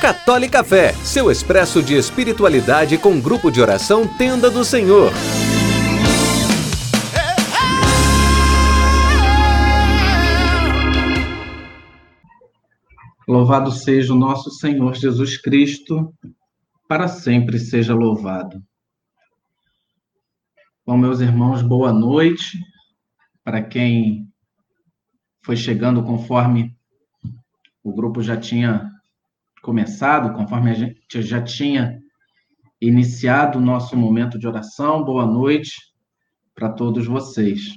Católica Fé, seu expresso de espiritualidade com grupo de oração Tenda do Senhor. Louvado seja o nosso Senhor Jesus Cristo, para sempre seja louvado. Bom, meus irmãos, boa noite. Para quem foi chegando conforme o grupo já tinha começado, conforme a gente já tinha iniciado o nosso momento de oração. Boa noite para todos vocês.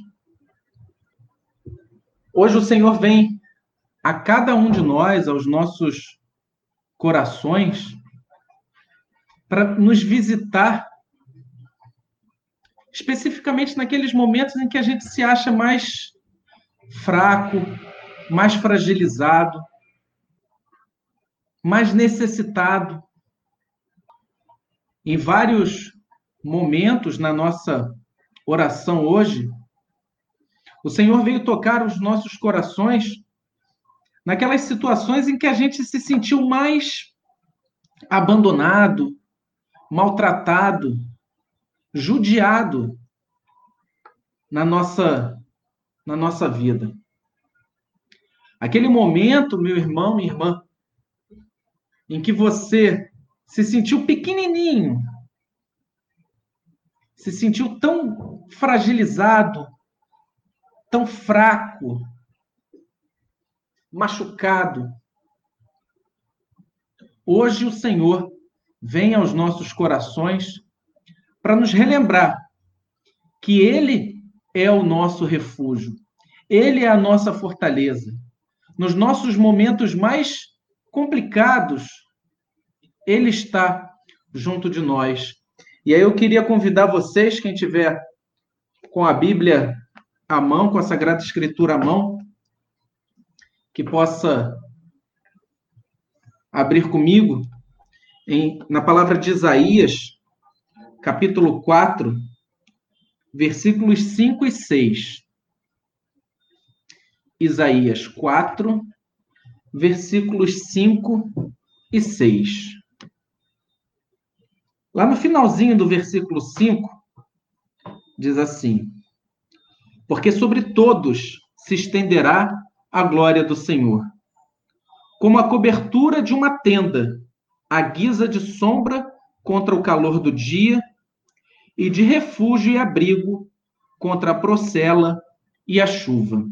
Hoje o Senhor vem a cada um de nós, aos nossos corações, para nos visitar, especificamente naqueles momentos em que a gente se acha mais fraco, mais fragilizado, mais necessitado. Em vários momentos na nossa oração hoje, o Senhor veio tocar os nossos corações naquelas situações em que a gente se sentiu mais abandonado, maltratado, judiado na nossa na nossa vida. Aquele momento, meu irmão, minha irmã, em que você se sentiu pequenininho, se sentiu tão fragilizado, tão fraco, machucado. Hoje o Senhor vem aos nossos corações para nos relembrar que Ele é o nosso refúgio, Ele é a nossa fortaleza. Nos nossos momentos mais complicados, Ele está junto de nós. E aí eu queria convidar vocês, quem tiver com a Bíblia à mão, com a Sagrada Escritura à mão, que possa abrir comigo em, na palavra de Isaías, capítulo 4, versículos 5 e 6. Isaías 4, versículos 5 e 6. Lá no finalzinho do versículo 5, diz assim: Porque sobre todos se estenderá a glória do Senhor, como a cobertura de uma tenda, a guisa de sombra contra o calor do dia e de refúgio e abrigo contra a procela e a chuva.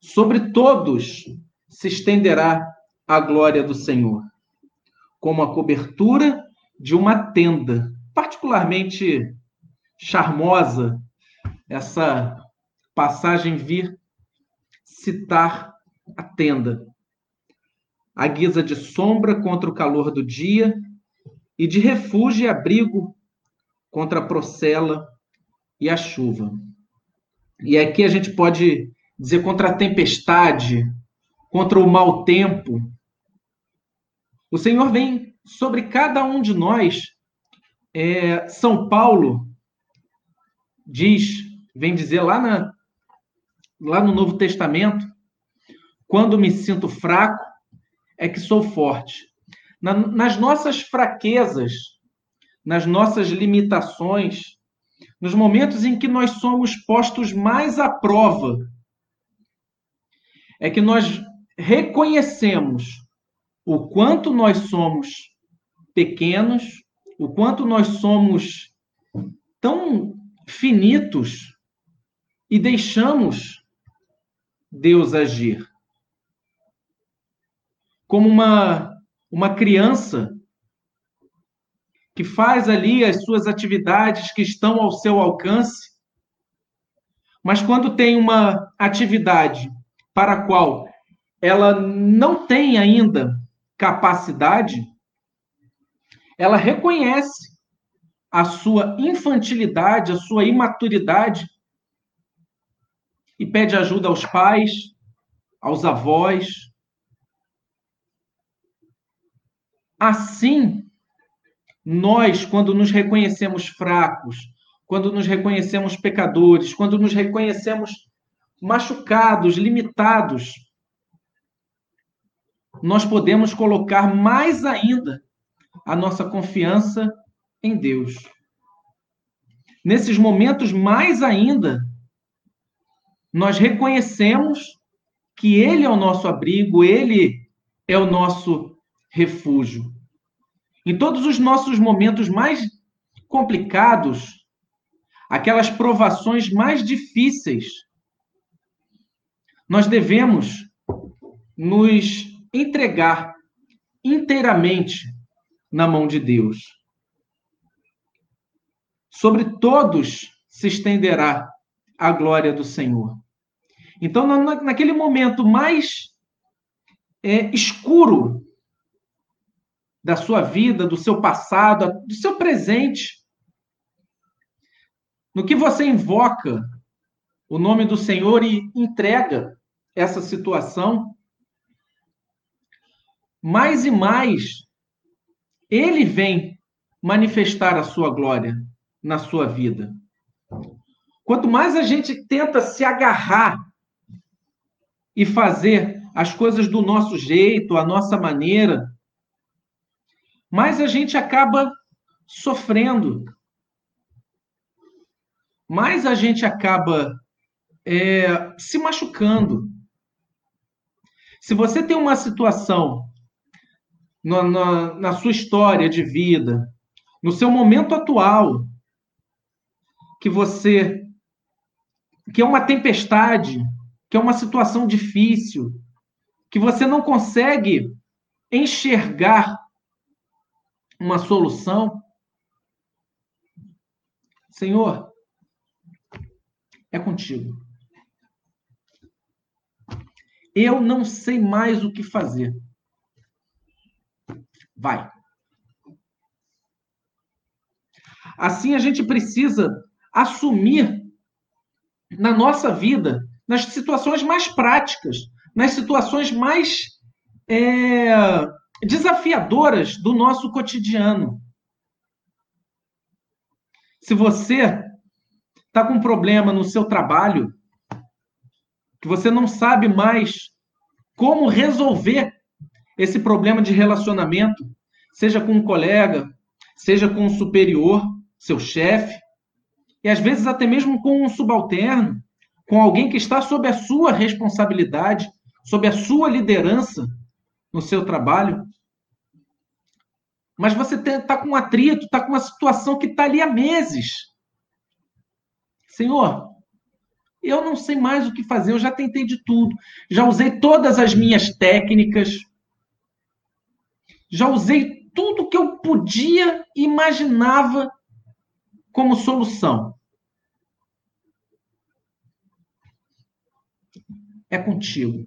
Sobre todos se estenderá a glória do Senhor, como a cobertura de uma tenda, particularmente charmosa essa passagem vir citar a tenda. A guisa de sombra contra o calor do dia e de refúgio e abrigo contra a procela e a chuva. E aqui a gente pode dizer contra a tempestade, contra o mau tempo. O Senhor vem sobre cada um de nós. É, São Paulo diz, vem dizer lá, na, lá no Novo Testamento, quando me sinto fraco, é que sou forte. Na, nas nossas fraquezas, nas nossas limitações, nos momentos em que nós somos postos mais à prova, é que nós reconhecemos o quanto nós somos pequenos, o quanto nós somos tão finitos e deixamos Deus agir. Como uma, uma criança que faz ali as suas atividades que estão ao seu alcance, mas quando tem uma atividade para a qual ela não tem ainda capacidade, ela reconhece a sua infantilidade, a sua imaturidade e pede ajuda aos pais, aos avós. Assim, nós, quando nos reconhecemos fracos, quando nos reconhecemos pecadores, quando nos reconhecemos machucados, limitados, nós podemos colocar mais ainda a nossa confiança em Deus. Nesses momentos, mais ainda, nós reconhecemos que Ele é o nosso abrigo, Ele é o nosso refúgio. Em todos os nossos momentos mais complicados, aquelas provações mais difíceis, nós devemos nos entregar inteiramente na mão de Deus. Sobre todos se estenderá a glória do Senhor. Então, naquele momento mais é, escuro da sua vida, do seu passado, do seu presente, no que você invoca o nome do Senhor e entrega essa situação, mais e mais ele vem manifestar a sua glória na sua vida. Quanto mais a gente tenta se agarrar e fazer as coisas do nosso jeito, a nossa maneira, mais a gente acaba sofrendo, mais a gente acaba é, se machucando. Se você tem uma situação na, na, na sua história de vida, no seu momento atual, que você que é uma tempestade, que é uma situação difícil, que você não consegue enxergar uma solução. Senhor, é contigo. Eu não sei mais o que fazer. Vai. Assim a gente precisa assumir na nossa vida, nas situações mais práticas, nas situações mais é, desafiadoras do nosso cotidiano. Se você está com um problema no seu trabalho, que você não sabe mais como resolver esse problema de relacionamento, seja com um colega, seja com um superior, seu chefe, e às vezes até mesmo com um subalterno, com alguém que está sob a sua responsabilidade, sob a sua liderança no seu trabalho. Mas você está com atrito, está com uma situação que está ali há meses. Senhor, eu não sei mais o que fazer, eu já tentei de tudo. Já usei todas as minhas técnicas, já usei tudo que eu podia imaginava como solução. É contigo.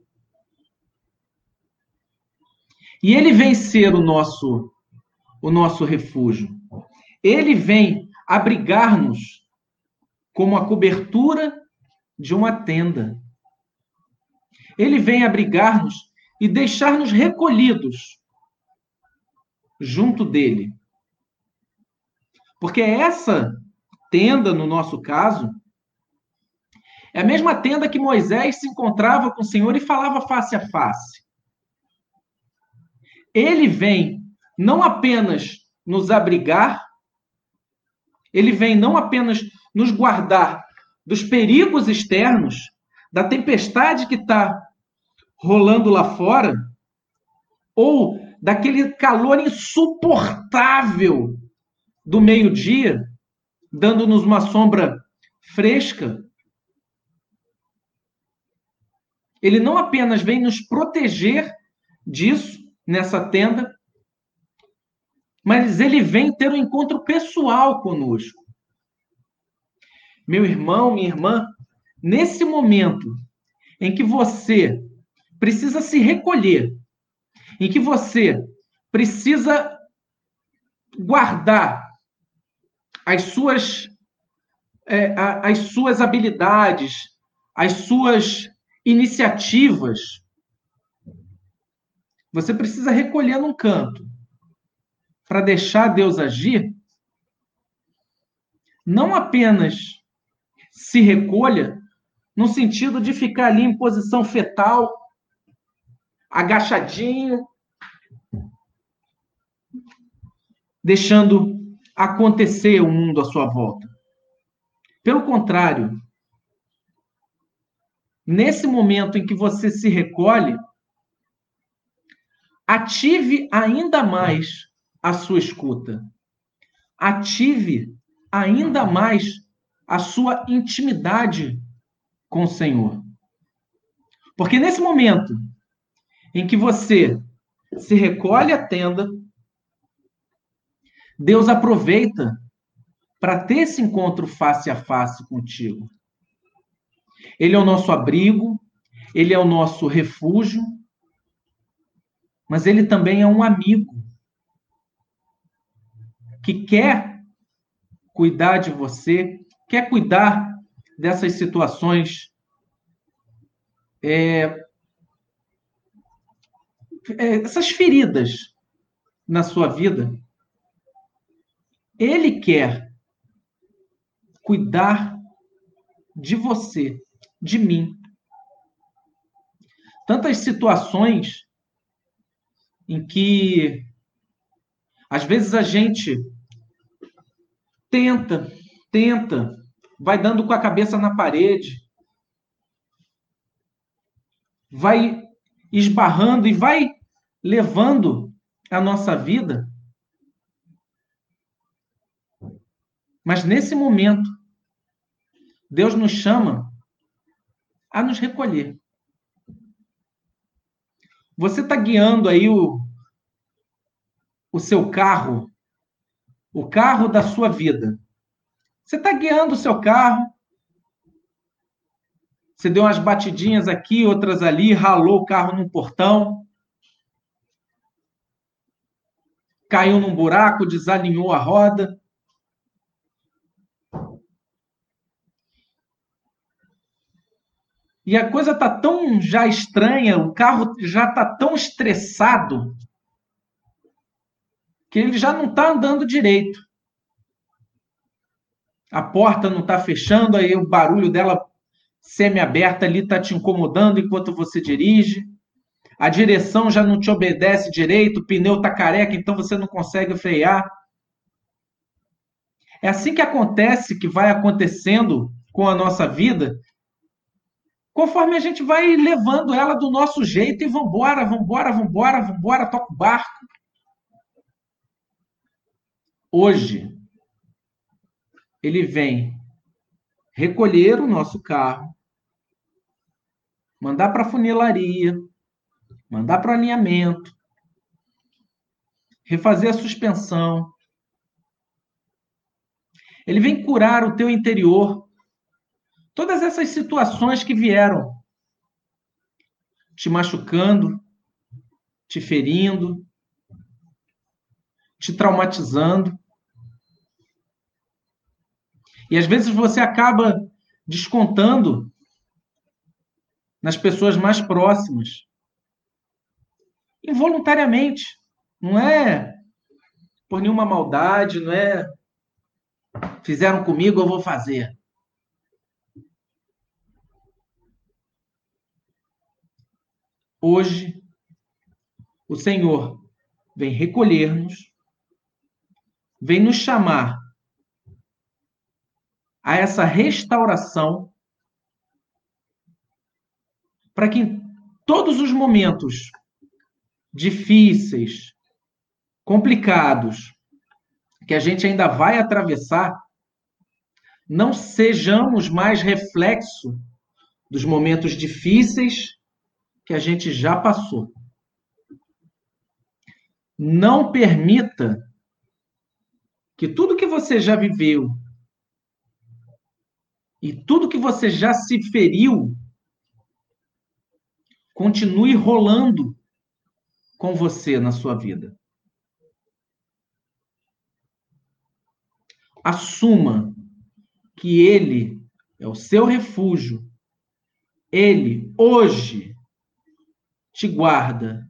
E ele vem ser o nosso o nosso refúgio. Ele vem abrigar-nos como a cobertura de uma tenda. Ele vem abrigar-nos e deixar-nos recolhidos junto dele. Porque essa tenda, no nosso caso, é a mesma tenda que Moisés se encontrava com o Senhor e falava face a face. Ele vem não apenas nos abrigar, ele vem não apenas nos guardar dos perigos externos, da tempestade que está rolando lá fora, ou daquele calor insuportável do meio-dia, dando-nos uma sombra fresca. Ele não apenas vem nos proteger disso nessa tenda, mas ele vem ter um encontro pessoal conosco. Meu irmão, minha irmã, nesse momento em que você precisa se recolher em que você precisa guardar as suas, é, as suas habilidades, as suas iniciativas, você precisa recolher num canto para deixar Deus agir. Não apenas se recolha, no sentido de ficar ali em posição fetal, agachadinho, deixando acontecer o mundo à sua volta. Pelo contrário, nesse momento em que você se recolhe, ative ainda mais a sua escuta. Ative ainda mais a sua intimidade com o Senhor. Porque nesse momento em que você se recolhe à tenda, Deus aproveita para ter esse encontro face a face contigo. Ele é o nosso abrigo, ele é o nosso refúgio, mas ele também é um amigo que quer cuidar de você, quer cuidar dessas situações é, é, essas feridas na sua vida, ele quer cuidar de você, de mim. Tantas situações em que às vezes a gente tenta, tenta, vai dando com a cabeça na parede, vai esbarrando e vai levando a nossa vida. Mas nesse momento, Deus nos chama a nos recolher. Você está guiando aí o, o seu carro, o carro da sua vida. Você está guiando o seu carro. Você deu umas batidinhas aqui, outras ali, ralou o carro num portão. Caiu num buraco, desalinhou a roda. E a coisa tá tão já estranha, o carro já tá tão estressado que ele já não está andando direito. A porta não está fechando, aí o barulho dela semi-aberta ali está te incomodando enquanto você dirige. A direção já não te obedece direito, o pneu está careca, então você não consegue frear. É assim que acontece, que vai acontecendo com a nossa vida, conforme a gente vai levando ela do nosso jeito e vambora, vambora, vambora, vambora, toca o barco. Hoje, ele vem recolher o nosso carro, mandar para funilaria, mandar para alinhamento, refazer a suspensão. Ele vem curar o teu interior Todas essas situações que vieram te machucando, te ferindo, te traumatizando. E às vezes você acaba descontando nas pessoas mais próximas. Involuntariamente. Não é por nenhuma maldade, não é fizeram comigo, eu vou fazer. Hoje, o Senhor vem recolher-nos, vem nos chamar a essa restauração, para que em todos os momentos difíceis, complicados, que a gente ainda vai atravessar, não sejamos mais reflexo dos momentos difíceis que a gente já passou. Não permita que tudo que você já viveu e tudo que você já se feriu continue rolando com você na sua vida. Assuma que Ele é o seu refúgio. Ele, hoje, te guarda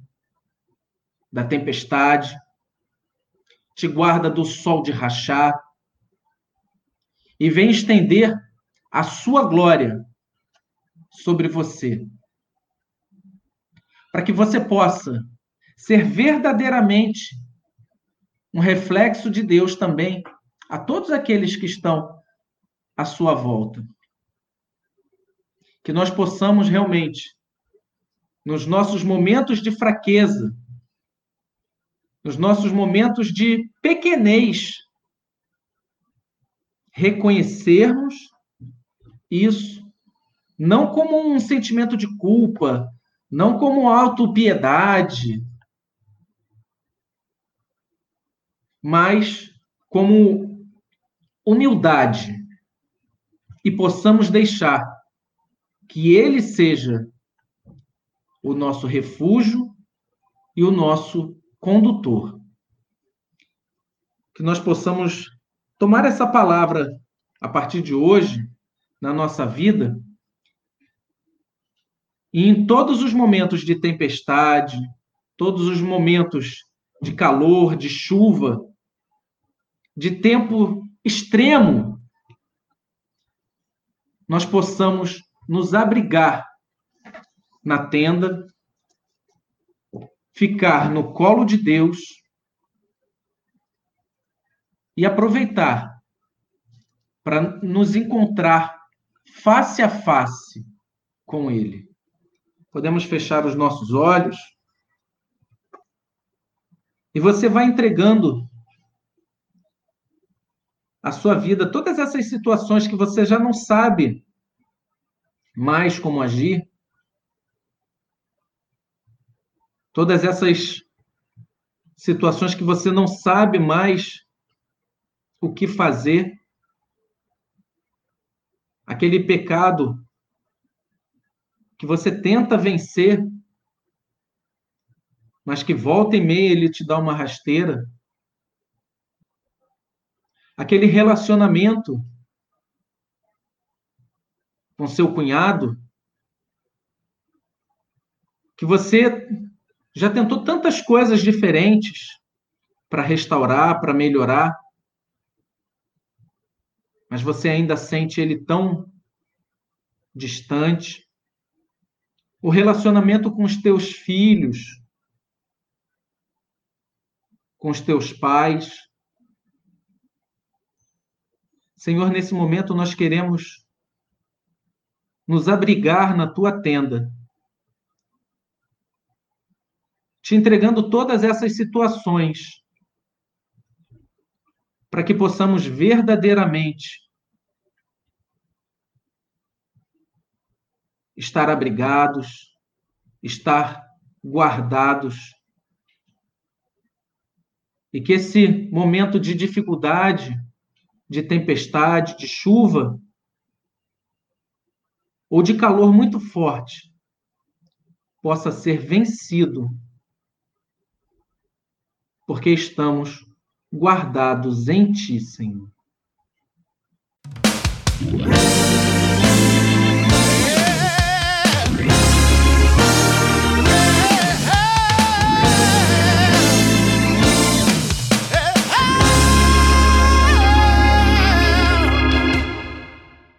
da tempestade, te guarda do sol de rachar e vem estender a sua glória sobre você. Para que você possa ser verdadeiramente um reflexo de Deus também a todos aqueles que estão à sua volta. Que nós possamos realmente, nos nossos momentos de fraqueza, nos nossos momentos de pequenez, reconhecermos isso não como um sentimento de culpa, não como autopiedade, mas como humildade. E possamos deixar que ele seja o nosso refúgio e o nosso condutor. Que nós possamos tomar essa palavra a partir de hoje na nossa vida e em todos os momentos de tempestade, todos os momentos de calor, de chuva, de tempo extremo, nós possamos nos abrigar na tenda, ficar no colo de Deus e aproveitar para nos encontrar face a face com Ele. Podemos fechar os nossos olhos e você vai entregando a sua vida, todas essas situações que você já não sabe mais como agir, todas essas situações que você não sabe mais o que fazer, aquele pecado que você tenta vencer, mas que volta e meia ele te dá uma rasteira aquele relacionamento com seu cunhado, que você já tentou tantas coisas diferentes para restaurar, para melhorar, mas você ainda sente ele tão distante. O relacionamento com os teus filhos, com os teus pais, Senhor, nesse momento nós queremos nos abrigar na tua tenda, te entregando todas essas situações, para que possamos verdadeiramente estar abrigados, estar guardados, e que esse momento de dificuldade de tempestade, de chuva, ou de calor muito forte, possa ser vencido, porque estamos guardados em Ti, Senhor.